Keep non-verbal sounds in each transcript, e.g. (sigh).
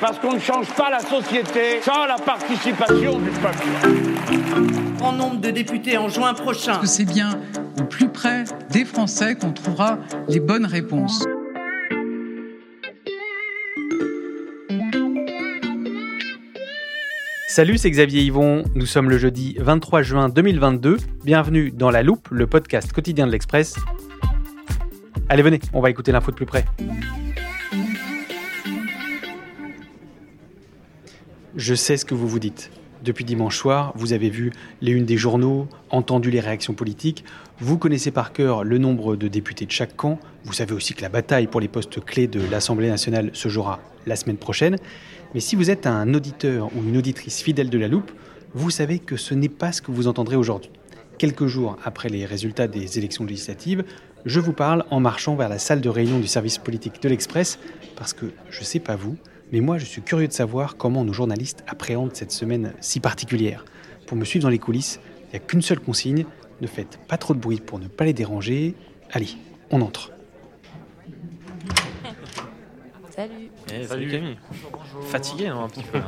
parce qu'on ne change pas la société sans la participation du peuple. grand nombre de députés en juin prochain. que c'est bien au plus près des Français qu'on trouvera les bonnes réponses. Salut, c'est Xavier Yvon. Nous sommes le jeudi 23 juin 2022. Bienvenue dans La Loupe, le podcast quotidien de l'Express. Allez, venez, on va écouter l'info de plus près. Je sais ce que vous vous dites. Depuis dimanche soir, vous avez vu les unes des journaux, entendu les réactions politiques, vous connaissez par cœur le nombre de députés de chaque camp, vous savez aussi que la bataille pour les postes clés de l'Assemblée nationale se jouera la semaine prochaine, mais si vous êtes un auditeur ou une auditrice fidèle de la loupe, vous savez que ce n'est pas ce que vous entendrez aujourd'hui. Quelques jours après les résultats des élections législatives, je vous parle en marchant vers la salle de réunion du service politique de l'Express, parce que je ne sais pas vous, mais moi je suis curieux de savoir comment nos journalistes appréhendent cette semaine si particulière. Pour me suivre dans les coulisses, il n'y a qu'une seule consigne, ne faites pas trop de bruit pour ne pas les déranger. Allez, on entre. Salut, Eh, salut Camille. Fatigué non, un petit peu.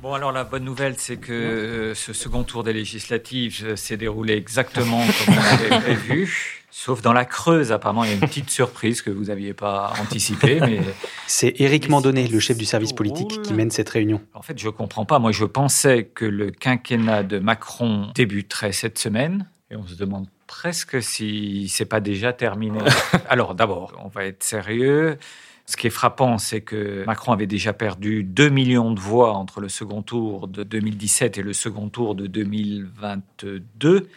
Bon, alors la bonne nouvelle, c'est que euh, ce second tour des législatives euh, s'est déroulé exactement comme on avait prévu. Sauf dans la Creuse, apparemment, il y a une petite surprise que vous n'aviez pas anticipée. Mais (laughs) C'est Éric Mandonnet, le chef du service politique, qui mène cette réunion. en fait, je comprends pas. Moi, je pensais que le quinquennat de Macron débuterait cette semaine. Et on se demande presque si c'est pas déjà terminé. (laughs) Alors, d'abord, on va être sérieux. Ce qui est frappant, c'est que Macron avait déjà perdu 2 millions de voix entre le second tour de 2017 et le second tour de 2022.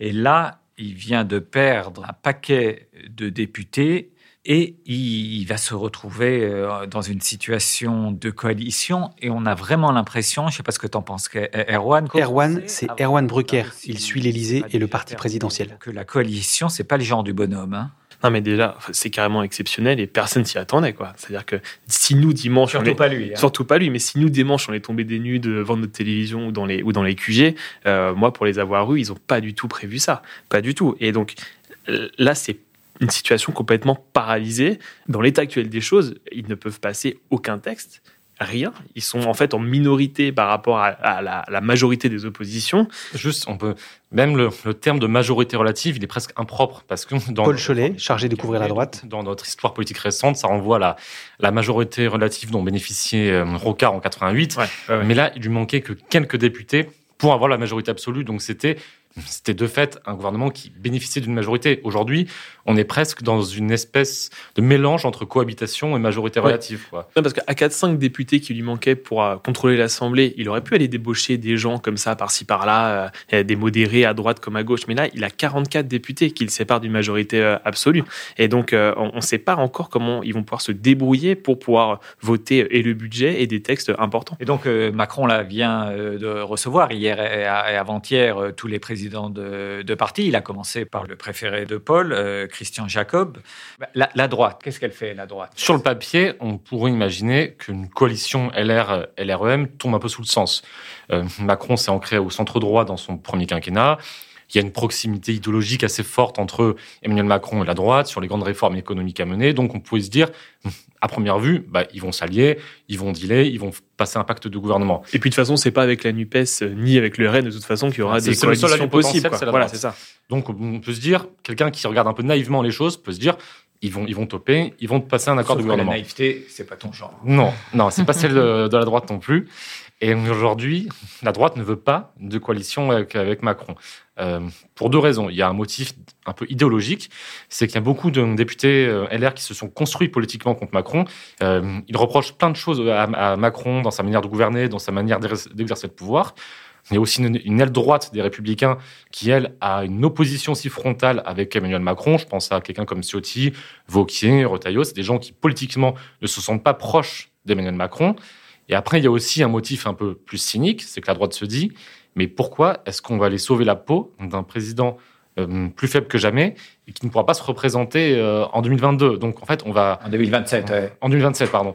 Et là, il vient de perdre un paquet de députés et il va se retrouver euh, dans une situation de coalition. Et on a vraiment l'impression, je ne sais pas ce que tu en penses, que- Erwan. Erwan, c'est Erwan Brucker. Il suit l'Élysée et le parti présidentiel. Que la coalition, c'est pas le genre du bonhomme. hein. Non mais déjà, c'est carrément exceptionnel et personne s'y attendait quoi. C'est-à-dire que si nous dimanche, on est- pas lui. hein. surtout pas lui, mais si nous dimanche on est tombé des nues devant notre télévision ou dans les ou dans les QG, euh, moi pour les avoir eus, ils ont pas du tout prévu ça, pas du tout. Et donc là c'est une situation complètement paralysée. Dans l'état actuel des choses, ils ne peuvent passer aucun texte. Rien. Ils sont en fait en minorité par rapport à, à la, la majorité des oppositions. Juste, on peut même le, le terme de majorité relative, il est presque impropre parce que dans Paul Cholet, chargé de couvrir la droite. Dans notre histoire politique récente, ça renvoie à la, la majorité relative dont bénéficiait euh, Rocard en 88. Ouais, ouais, ouais. Mais là, il lui manquait que quelques députés pour avoir la majorité absolue. Donc c'était c'était de fait un gouvernement qui bénéficiait d'une majorité. Aujourd'hui, on est presque dans une espèce de mélange entre cohabitation et majorité Ouais. relative. Quoi. Non, parce qu'à 4-5 députés qui lui manquaient pour euh, contrôler l'Assemblée, il aurait pu aller débaucher des gens comme ça, par-ci, par-là, euh, des modérés à droite comme à gauche. Mais là, il a 44 députés qui le séparent d'une majorité euh, absolue. Et donc, euh, on ne sait pas encore comment ils vont pouvoir se débrouiller pour pouvoir voter et le budget et des textes importants. Et donc, euh, Macron là, vient euh, de recevoir hier et, et avant-hier euh, tous les présidents de, partis. Il a commencé par le préféré de Paul, euh, Christian Jacob. Bah, La, la droite, qu'est-ce qu'elle fait, la droite? Sur le papier, on pourrait imaginer qu'une coalition LR-LREM tombe un peu sous le sens. Euh, Macron s'est ancré au centre droit dans son premier quinquennat. Il y a une proximité idéologique assez forte entre Emmanuel Macron et la droite sur les grandes réformes économiques à mener. Donc on pouvait se dire, (laughs) à première vue, bah, ils vont s'allier, ils vont dealer, ils vont passer un pacte de gouvernement. Et puis de toute façon, c'est pas avec la Nupes euh, ni avec le RN de toute façon qu'il y aura des coalitions possibles. Voilà, c'est ça. Donc on peut se dire, quelqu'un qui regarde un peu naïvement les choses peut se dire, ils vont, ils vont toper, ils vont passer un accord de gouvernement. La naïveté, c'est pas ton genre. Non, non, c'est pas celle de, (laughs) de la droite non plus. Et aujourd'hui, la droite ne veut pas de coalition avec, Macron. Euh, pour deux raisons. Il y a un motif un peu idéologique, c'est qu'il y a beaucoup de députés euh, LR qui se sont construits politiquement contre Macron. Euh, ils reprochent plein de choses à, Macron dans sa manière de gouverner, dans sa manière d'exercer le pouvoir. Il y a aussi une, aile droite des Républicains qui, elle, a une opposition si frontale avec Emmanuel Macron. Je pense à quelqu'un comme Ciotti, Vauquier, Retailleau. C'est des gens qui, politiquement, ne se sentent pas proches d'Emmanuel Macron. Et après, il y a aussi un motif un peu plus cynique, c'est que la droite se dit, mais pourquoi est-ce qu'on va aller sauver la peau d'un président euh, plus faible que jamais et qui ne pourra pas se représenter euh, en 2022 Donc en fait, on va... En 2027, En 2027, pardon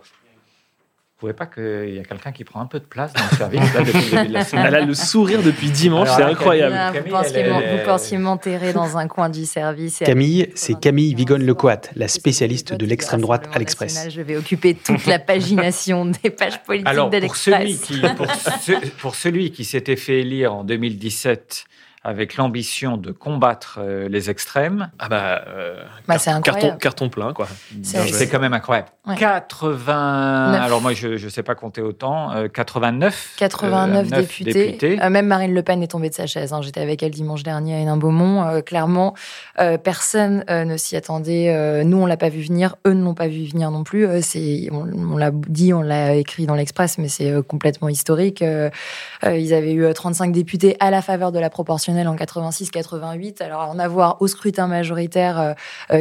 trouvez pas qu'il y a quelqu'un qui prend un peu de place dans le service depuis le début de la semaine Elle a le sourire depuis dimanche, c'est incroyable. vous, pensiez, m'enterrer dans un coin du service. Camille, c'est Camille Vigonne-Lecoat, la spécialiste de l'extrême droite à l'Express. Je vais occuper toute la pagination (laughs) des pages politiques de l'Express. Pour, pour celui qui s'était fait élire en 2017 avec l'ambition de combattre euh, les extrêmes. Ah bah, euh, bah c'est carton, carton, plein, quoi. C'est quand même incroyable. 80, alors moi je ne sais pas compter autant, 89, 89 députés. même Marine Le Pen est tombée de sa chaise. Hein. J'étais avec elle dimanche dernier à Hénin-Beaumont. clairement, personne ne s'y attendait. nous, on l'a pas vu venir. Eux ne l'ont pas vu venir non plus. c'est, on, l'a dit, on l'a écrit dans l'Express, mais c'est complètement historique. ils avaient eu 35 députés à la faveur de la proportion en 86-88. Alors en avoir au scrutin majoritaire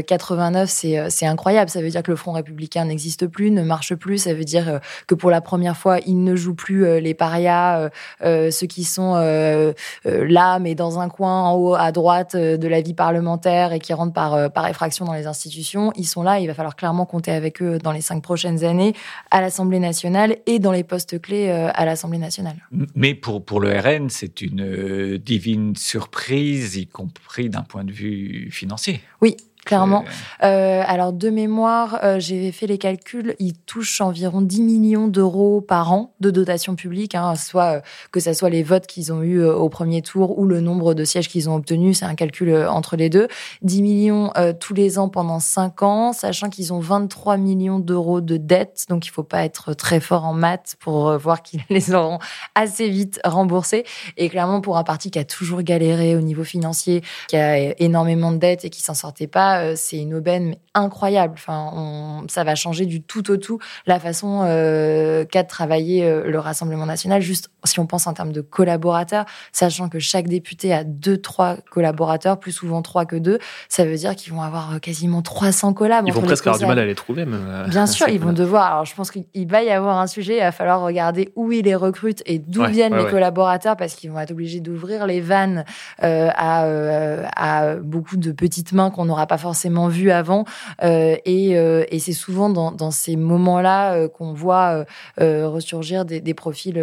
89, euh, euh, c'est euh, c'est incroyable. Ça veut dire que le Front républicain n'existe plus, ne marche plus. Ça veut dire que pour la première fois, il ne joue plus les parias, ceux qui sont là, mais dans un coin en haut à droite de la vie parlementaire et qui rentrent par par effraction dans les institutions. Ils sont là. Il va falloir clairement compter avec eux dans les cinq prochaines années à l'Assemblée nationale et dans les postes clés à l'Assemblée nationale. Mais pour pour le RN, c'est une divine surprise, y compris d'un point de vue financier. Oui, clairement. Euh, alors, de mémoire, euh, j'ai fait les calculs, ils touchent environ 10 millions d'euros par an de dotation publique, hein, soit euh, que ce soit les votes qu'ils ont eus au premier tour ou le nombre de sièges qu'ils ont obtenus, c'est un calcul entre les deux. 10 millions tous les ans pendant 5 ans, sachant qu'ils ont 23 millions d'euros de dettes, donc il faut pas être très fort en maths pour voir qu'ils (laughs) les auront assez vite remboursés. Et clairement, pour un parti qui a toujours galéré au niveau financier, qui a énormément de dettes et qui s'en sortait pas, euh, c'est une aubaine incroyable. Enfin, ça va changer du tout au tout la façon euh, qu'a de travailler euh, le Rassemblement national. Juste si on pense en termes de collaborateurs, sachant que chaque député a deux, trois collaborateurs, plus souvent trois que deux, ça veut dire qu'ils vont avoir quasiment 300 collabs. Ils vont presque avoir du mal à les trouver. Bien (laughs) sûr, ils vont devoir. Alors, je pense qu'il va y avoir un sujet. Il va falloir regarder où ils les recrutent et d'où viennent les collaborateurs, parce qu'ils vont être obligés d'ouvrir les vannes à, à beaucoup de petites mains qu'on n'aura pas forcément vu avant. Euh, euh, et, c'est souvent dans, ces moments-là euh, qu'on voit ressurgir des, des profils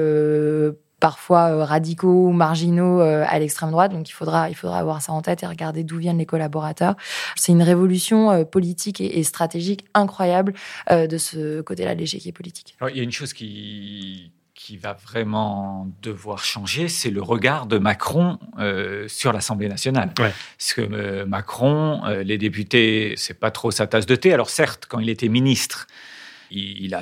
parfois radicaux ou marginaux à l'extrême droite. Donc il faudra, il faudra avoir ça en tête et regarder d'où viennent les collaborateurs. C'est une révolution politique et, stratégique incroyable de ce côté-là de l'échiquier politique. il y a une chose qui, qui va vraiment devoir changer, c'est le regard de Macron euh, sur l'Assemblée nationale. Parce que euh, Macron, euh, les députés, c'est pas trop sa tasse de thé. Alors certes, quand il était ministre, il, a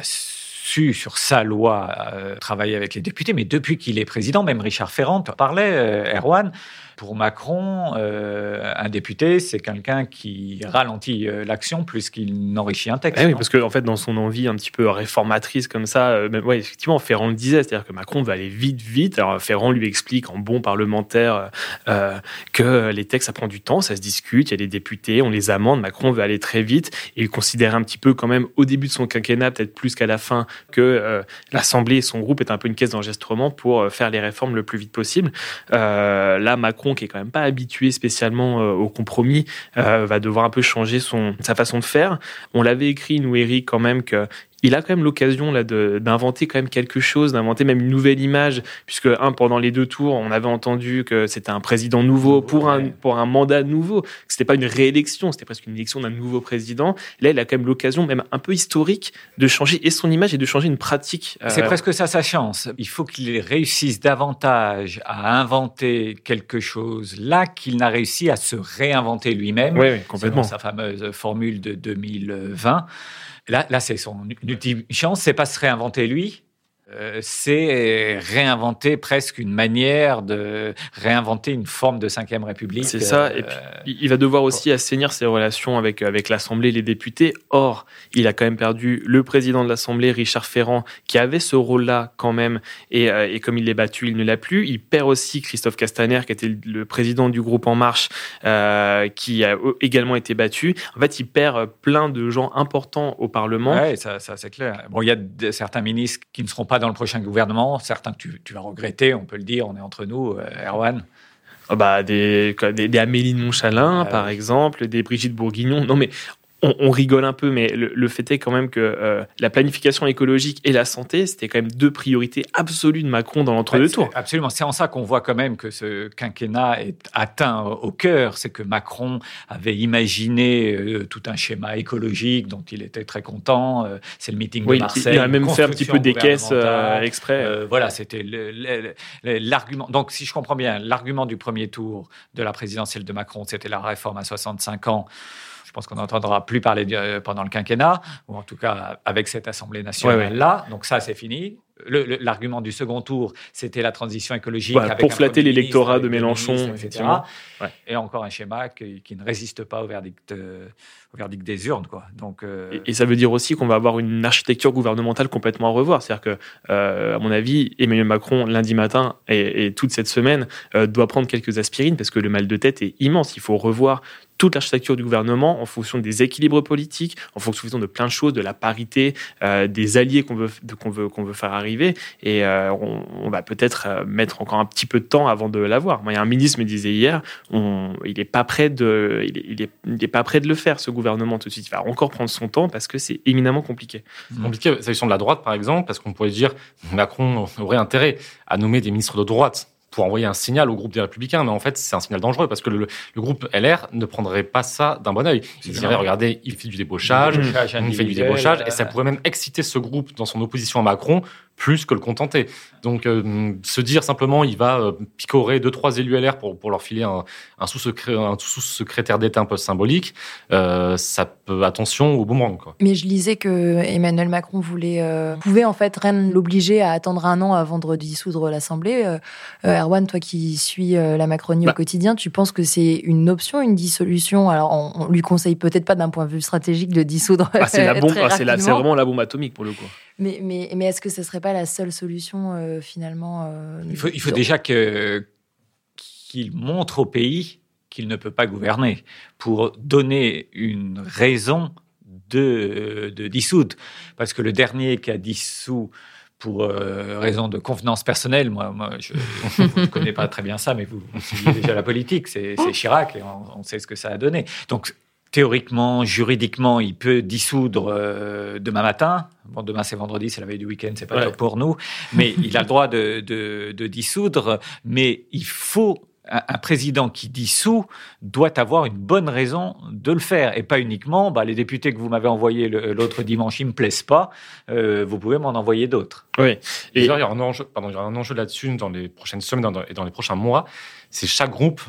su sur sa loi travailler avec les députés, mais depuis qu'il est président, même Richard Ferrand parlait, Erwan, pour Macron, euh, un député, c'est quelqu'un qui ralentit euh, l'action plus qu'il n'enrichit un texte. Eh oui, parce qu'en en fait, dans son envie un petit peu réformatrice comme ça, euh, ouais, effectivement, Ferrand le disait, c'est-à-dire que Macron va aller vite, vite. Alors Ferrand lui explique en bon parlementaire que les textes, ça prend du temps, ça se discute, il y a des députés, on les amende. Macron veut aller très vite et il considère un petit peu quand même au début de son quinquennat, peut-être plus qu'à la fin, que l'Assemblée et son groupe est un peu une caisse d'enregistrement pour faire les réformes le plus vite possible. là, Macron qui est quand même pas habitué spécialement euh, au compromis, euh, va devoir un peu changer son, sa façon de faire. On l'avait écrit, nous, Eric, quand même, que il a quand même l'occasion là d'inventer quand même quelque chose, d'inventer même une nouvelle image, puisque un pendant les deux tours, on avait entendu que c'était un président nouveau pour un pour un mandat nouveau, c'était pas une réélection, c'était presque une élection d'un nouveau président. Là, il a quand même l'occasion, même un peu historique, de changer et son image et de changer une pratique. C'est presque ça sa chance. Il faut qu'il réussisse davantage à inventer quelque chose là qu'il n'a réussi à se réinventer lui-même. Oui, oui complètement. Sa fameuse formule de 2020. Là, là c'est son ultime chance, c'est pas se réinventer lui, euh, c'est réinventer presque une manière de réinventer une forme de cinquième République. C'est ça. Et puis, euh, il va devoir aussi assainir ses relations avec avec l'Assemblée, les députés. Or, il a quand même perdu le président de l'Assemblée, Richard Ferrand, qui avait ce rôle-là quand même. Et, euh, et comme il l'est battu, il ne l'a plus. Il perd aussi Christophe Castaner, qui était le président du groupe En Marche, qui a également été battu. En fait, il perd plein de gens importants au Parlement. Oui, ça, ça c'est clair. Bon, il y a certains ministres qui ne seront pas dans le prochain gouvernement. Certains que tu, vas regretter, on peut le dire, on est entre nous, euh, Erwan. Oh bah, des, des, des Amélie de Montchalin, ah par exemple, des Brigitte Bourguignon. Non, mais on, rigole un peu, mais le, fait est quand même que euh, la planification écologique et la santé, c'était quand même deux priorités absolues de Macron dans l'entre-deux tours. Absolument. C'est en ça qu'on voit quand même que ce quinquennat est atteint au cœur. C'est que Macron avait imaginé euh, tout un schéma écologique dont il était très content. Euh, c'est le meeting de Marseille. Il a même fait un petit peu des caisses exprès. voilà, c'était l'argument. Donc, si je comprends bien, l'argument du premier tour de la présidentielle de Macron, c'était la réforme à 65 ans. Je pense qu'on n'entendra plus parler euh, pendant le quinquennat, ou en tout cas avec cette Assemblée nationale-là. Donc ça, c'est fini. L'argument du second tour, c'était la transition écologique. pour flatter l'électorat de Mélenchon, etc. Et encore un schéma qui, ne résiste pas au verdict, euh, au verdict des urnes. Quoi. Donc, euh, et, ça veut dire aussi qu'on va avoir une architecture gouvernementale complètement à revoir. C'est-à-dire que, à mon avis, Emmanuel Macron, lundi matin et, et toute cette semaine, doit prendre quelques aspirines parce que le mal de tête est immense. Il faut revoir toute l'architecture du gouvernement en fonction des équilibres politiques, en fonction de plein de choses, de la parité, euh, des alliés qu'on veut, veut, veut faire arriver. Et euh, on, va peut-être euh, mettre encore un petit peu de temps avant de l'avoir. Il y a un ministre me disait hier, il n'est pas prêt de, il pas prêt de le faire ce gouvernement tout de suite. Il va encore prendre son temps parce que c'est éminemment compliqué. Compliqué, s'agissant de la droite par exemple, parce qu'on pourrait dire Macron aurait intérêt à nommer des ministres de droite pour envoyer un signal au groupe des Républicains. Mais en fait, c'est un signal dangereux parce que le, groupe LR ne prendrait pas ça d'un bon oeil. Il dirait, regardez, il fait du débauchage, il fait du débauchage, et ça pourrait même exciter ce groupe dans son opposition à Macron plus que le contenter. Donc, euh, se dire simplement, il va euh, picorer deux, trois élus LR pour, pour leur filer un, un sous-secrétaire d'État un peu symbolique, euh, ça peut, attention au boomerang. Quoi. Mais je lisais que Emmanuel Macron voulait, pouvait en fait rien l'obliger à attendre un an avant de dissoudre l'Assemblée. Erwan, toi qui suis la Macronie au bah. quotidien, tu penses que c'est une option, une dissolution? Alors, on, lui conseille peut-être pas d'un point de vue stratégique de dissoudre. Ah, c'est la (laughs) bombe, ah, c'est vraiment la bombe atomique pour le coup. Mais, mais, mais est-ce que ce serait pas la seule solution euh, finalement euh, Il faut, il faut déjà que, qu'il montre au pays qu'il ne peut pas gouverner pour donner une raison de, de dissoudre. Parce que le dernier qui a dissous pour euh, raison de convenance personnelle, moi, moi je (laughs) ne connais pas très bien ça, mais vous, vous suivez déjà la politique, c'est Chirac et on, on, sait ce que ça a donné. Donc théoriquement, juridiquement, il peut dissoudre euh, demain matin. Bon, demain c'est vendredi, c'est la veille du week-end, c'est pas pour nous, mais (laughs) il a le droit de, de, dissoudre. Mais il faut un, président qui dissout doit avoir une bonne raison de le faire. Et pas uniquement bah, les députés que vous m'avez envoyés l'autre dimanche ils me plaisent pas. Euh, vous pouvez m'en envoyer d'autres. Oui. Et il y aura un enjeu pardon il y aura un enjeu là-dessus dans les prochaines semaines et dans les prochains mois. C'est chaque groupe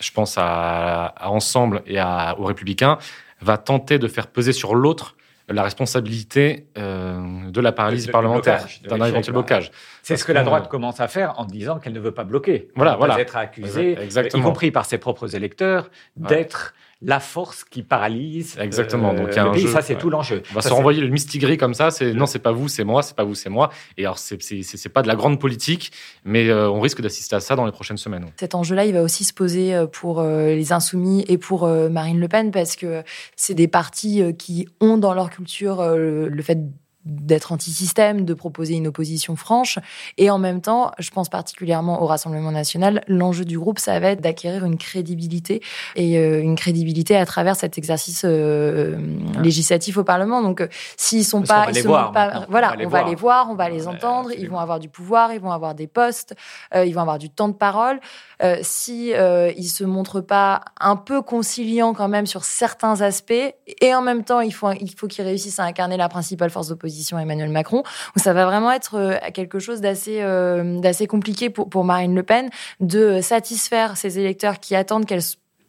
je pense à, Ensemble et à, aux Républicains, va tenter de faire peser sur l'autre la responsabilité euh, de la paralysie parlementaire, d'un éventuel blocage. C'est ce que la droite commence à faire en disant qu'elle ne veut pas bloquer. Voilà, voilà. Être accusée, y compris par ses propres électeurs, d'être la force qui paralyse. Exactement. Donc, il y a un jeu, ça, c'est tout l'enjeu. On va se renvoyer le mistigris comme ça. C'est non, c'est pas vous, c'est moi, c'est pas vous, c'est moi. Et alors, c'est c'est pas de la grande politique, mais euh, on risque d'assister à ça dans les prochaines semaines. Cet enjeu-là, il va aussi se poser euh, pour euh, les insoumis et pour Marine Le Pen parce que c'est des partis qui ont dans leur culture le fait d'être anti-système, de proposer une opposition franche. Et en même temps, je pense particulièrement au Rassemblement national, l'enjeu du groupe, ça va être d'acquérir une crédibilité et euh, une crédibilité à travers cet exercice euh, législatif au Parlement. Donc, euh, s'ils sont Parce pas, va ils les se voir pas, maintenant. voilà, On va les on voir. les voir, on va les Ouais, entendre, ils vont avoir du pouvoir, ils vont avoir des postes, euh, ils vont avoir du temps de parole. Euh, si ils se montrent pas un peu conciliants quand même sur certains aspects, et en même temps, il faut il faut qu'ils réussissent à incarner la principale force d'opposition, Emmanuel Macron. Donc ça va vraiment être euh, quelque chose d'assez euh, d'assez compliqué pour pour Marine Le Pen de satisfaire ses électeurs qui attendent qu'elle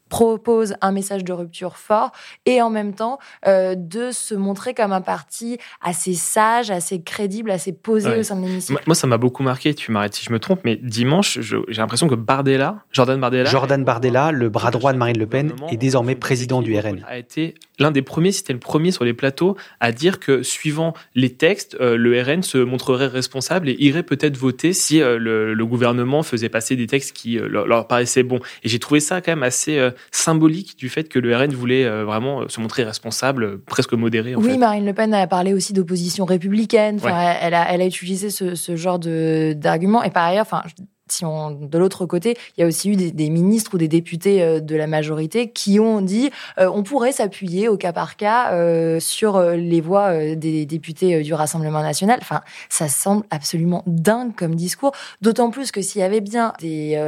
propose un message de rupture fort et en même temps euh, de se montrer comme un parti assez sage, assez crédible, assez posé Ouais. au sein de l'hémicycle. Moi, moi, ça m'a beaucoup marqué, tu m'arrêtes si je me trompe, mais dimanche, j'ai l'impression que Bardella, Jordan Bardella, Jordan Bardella, le bras droit de Marine Le Pen, est désormais président du RN. a été l'un des premiers, si c'était le premier sur les plateaux, à dire que suivant les textes, euh, le RN se montrerait responsable et irait peut-être voter si euh, le, le gouvernement faisait passer des textes qui euh, leur, leur paraissaient bons. Et j'ai trouvé ça quand même assez symbolique du fait que le RN voulait vraiment se montrer responsable, presque modéré en oui, fait. Marine Le Pen a parlé aussi d'opposition républicaine. Enfin, Ouais. elle, a, elle a utilisé ce, ce genre de d'arguments. Et par ailleurs, enfin, si on de l'autre côté, il y a aussi eu des, ministres ou des députés euh, de la majorité qui ont dit euh, on pourrait s'appuyer au cas par cas euh, sur les voix des députés du Rassemblement national. Enfin, ça semble absolument dingue comme discours. D'autant plus que s'il y avait bien des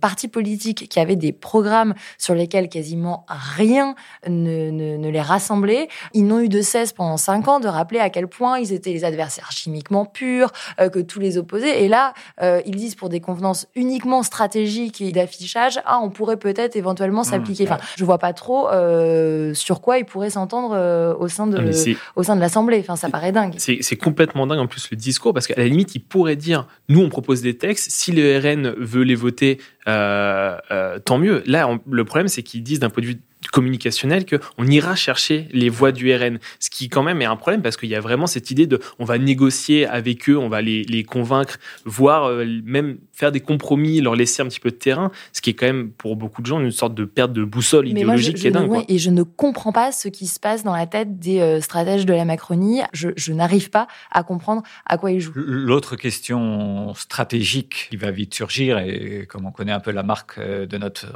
partis politiques qui avaient des programmes sur lesquels quasiment rien ne, ne, les rassemblait, ils n'ont eu de cesse pendant cinq ans de rappeler à quel point ils étaient les adversaires chimiquement purs, que tous les opposaient. Et là, ils disent pour des convenances uniquement stratégiques et d'affichage, ah, on pourrait peut-être éventuellement s'appliquer. Enfin, je vois pas trop euh, sur quoi ils pourraient s'entendre euh, au sein de Ah, au sein de l'Assemblée. Enfin, ça paraît dingue. C'est complètement dingue en plus le discours parce qu'à la limite il pourrait dire nous on propose des textes si le RN veut les voter euh, tant mieux là on- le problème c'est qu'ils disent d'un point de vue communicationnel que on ira chercher les voix du RN ce qui quand même est un problème parce qu'il y a vraiment cette idée de on va négocier avec eux on va les, les convaincre voire euh, même faire des compromis leur laisser un petit peu de terrain ce qui est quand même pour beaucoup de gens une sorte de perte de boussole Mais moi, je, idéologique je qui est dingue ouais, et je ne comprends pas ce qui se passe dans la tête des euh, stratèges de la Macronie. Je, je n'arrive pas à comprendre à quoi ils jouent. L'autre question stratégique qui va vite surgir, et comme on connaît un peu la marque euh, de notre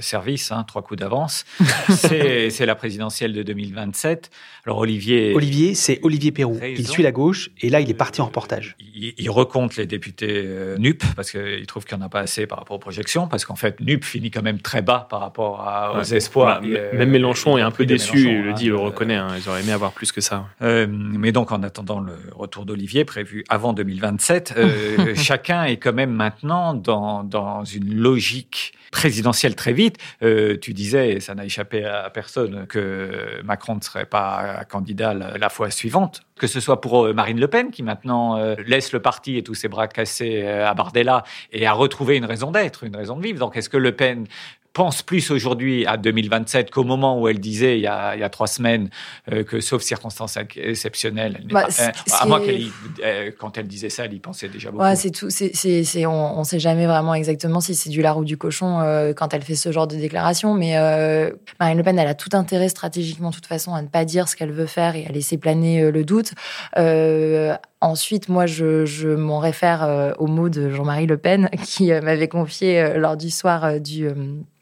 service, hein, trois coups d'avance, (laughs) c'est c'est la présidentielle de 2027. Alors Olivier, Olivier, c'est Olivier Perrou. Il suit la gauche et là, il est parti en reportage. il, il recompte les députés euh, NUP parce qu'il trouve qu'il n'y en a pas assez par rapport aux projections, parce qu'en fait NUP finit quand même très bas par rapport à- aux Ouais. espoirs. Bah, Et, euh, même Mélenchon est un peu déçu, il le hein. dit, il le reconnaît. hein. Ils auraient aimé avoir plus que ça. Euh, mais donc, en attendant le retour d'Olivier, prévu avant 2027, euh, (laughs) chacun est quand même maintenant dans, dans une logique présidentielle très vite. Euh, tu disais, et ça n'a échappé à personne, que Macron ne serait pas candidat la, fois suivante. Que ce soit pour euh, Marine Le Pen, qui maintenant euh, laisse le parti et tous ses bras cassés euh, à Bardella, et a retrouvé une raison d'être, une raison de vivre. Donc, est-ce que Le Pen pense plus aujourd'hui à 2027 qu'au moment où elle disait il y a, il y a trois semaines euh, que sauf circonstances exceptionnelles, elle Bah, pas- euh, à c'est- qu'elle euh, quand elle disait ça, elle y pensait déjà beaucoup. Ouais, c'est tout. C'est- on, on sait jamais vraiment exactement si c'est du lard ou du cochon euh, quand elle fait ce genre de déclaration. Mais euh, Marine Le Pen, elle a tout intérêt stratégiquement, de toute façon, à ne pas dire ce qu'elle veut faire et à laisser planer le doute. Ensuite, moi, je, je m'en réfère euh, aux mots de Jean-Marie Le Pen (laughs) qui euh, m'avait confié euh, lors du soir euh, du. euh,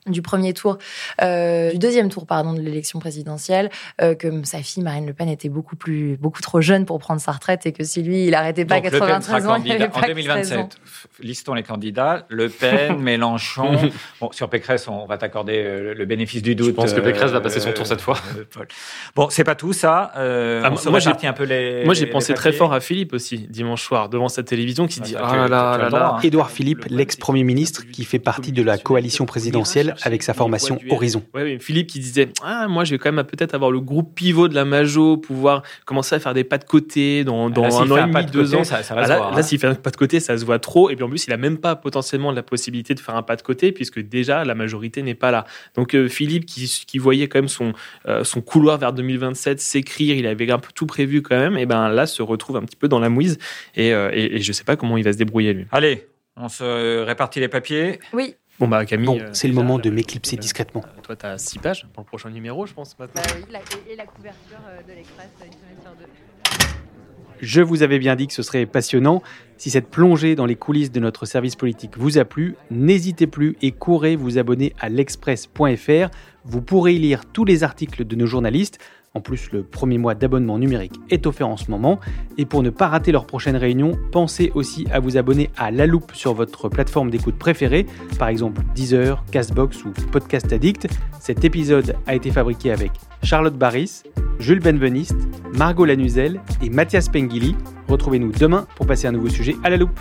du premier tour, euh, du deuxième tour pardon de l'élection présidentielle, euh, que sa fille Marine Le Pen était beaucoup plus, beaucoup trop jeune pour prendre sa retraite et que si lui il arrêtait pas à Donc, Le Pen sera 93 ans, il candidat avait en pas que 13 ans. 2027. f- Listons les candidats. LePen, (laughs) Mélenchon. Bon, sur Pécresse, on va t'accorder le bénéfice du doute. Je pense que Pécresse va passer son tour cette fois. euh. Bon, c'est pas tout ça. Euh, Ah, on moi, j'ai- répartit un peu les. Moi, j'ai les pensé très fort à Philippe aussi, dimanche soir, devant sa télévision, qui se Ah, dit Ah là là là droit, là. hein. Édouard Philippe, l'ex-premier ministre, qui fait partie de la coalition présidentielle avec sa formation Horizon. Philippe qui disait ah moi je vais quand même peut-être avoir le groupe pivot de la Majo, pouvoir commencer à faire des pas de côté dans, dans Ah, là, un an et demi, de deux côté, ans. ça- ça va Ah, là, hein. s'il fait un pas de côté, ça se voit trop. Et puis en plus, il a même pas potentiellement la possibilité de faire un pas de côté puisque déjà la majorité n'est pas là. Donc euh, Philippe qui, qui voyait quand même son euh, son couloir vers 2027 s'écrire, il avait un peu tout prévu quand même. Et ben là se retrouve un petit peu dans la mouise et, euh, et, et je sais pas comment il va se débrouiller lui. Allez, on se répartit les papiers. Oui. Bon bah Camille. Bon, euh, c'est le moment de majorité, m'éclipser euh, discrètement. Toi, tu as six pages pour le prochain numéro, je pense, maintenant. Bah oui, la- et, et la couverture euh, de l'Express une semaine sur deux. Je vous avais bien dit que ce serait passionnant. Si cette plongée dans les coulisses de notre service politique vous a plu, n'hésitez plus et courez vous abonner à l'express.fr. Vous pourrez y lire tous les articles de nos journalistes. En plus, le premier mois d'abonnement numérique est offert en ce moment. Et pour ne pas rater leur prochaine réunion, pensez aussi à vous abonner à La Loupe sur votre plateforme d'écoute préférée, par exemple Deezer, Castbox ou Podcast Addict. Cet épisode a été fabriqué avec Charlotte Barris, Jules Benveniste, Margot Lanuzel et Mathias Pengili. Retrouvez-nous demain pour passer un nouveau sujet à la loupe.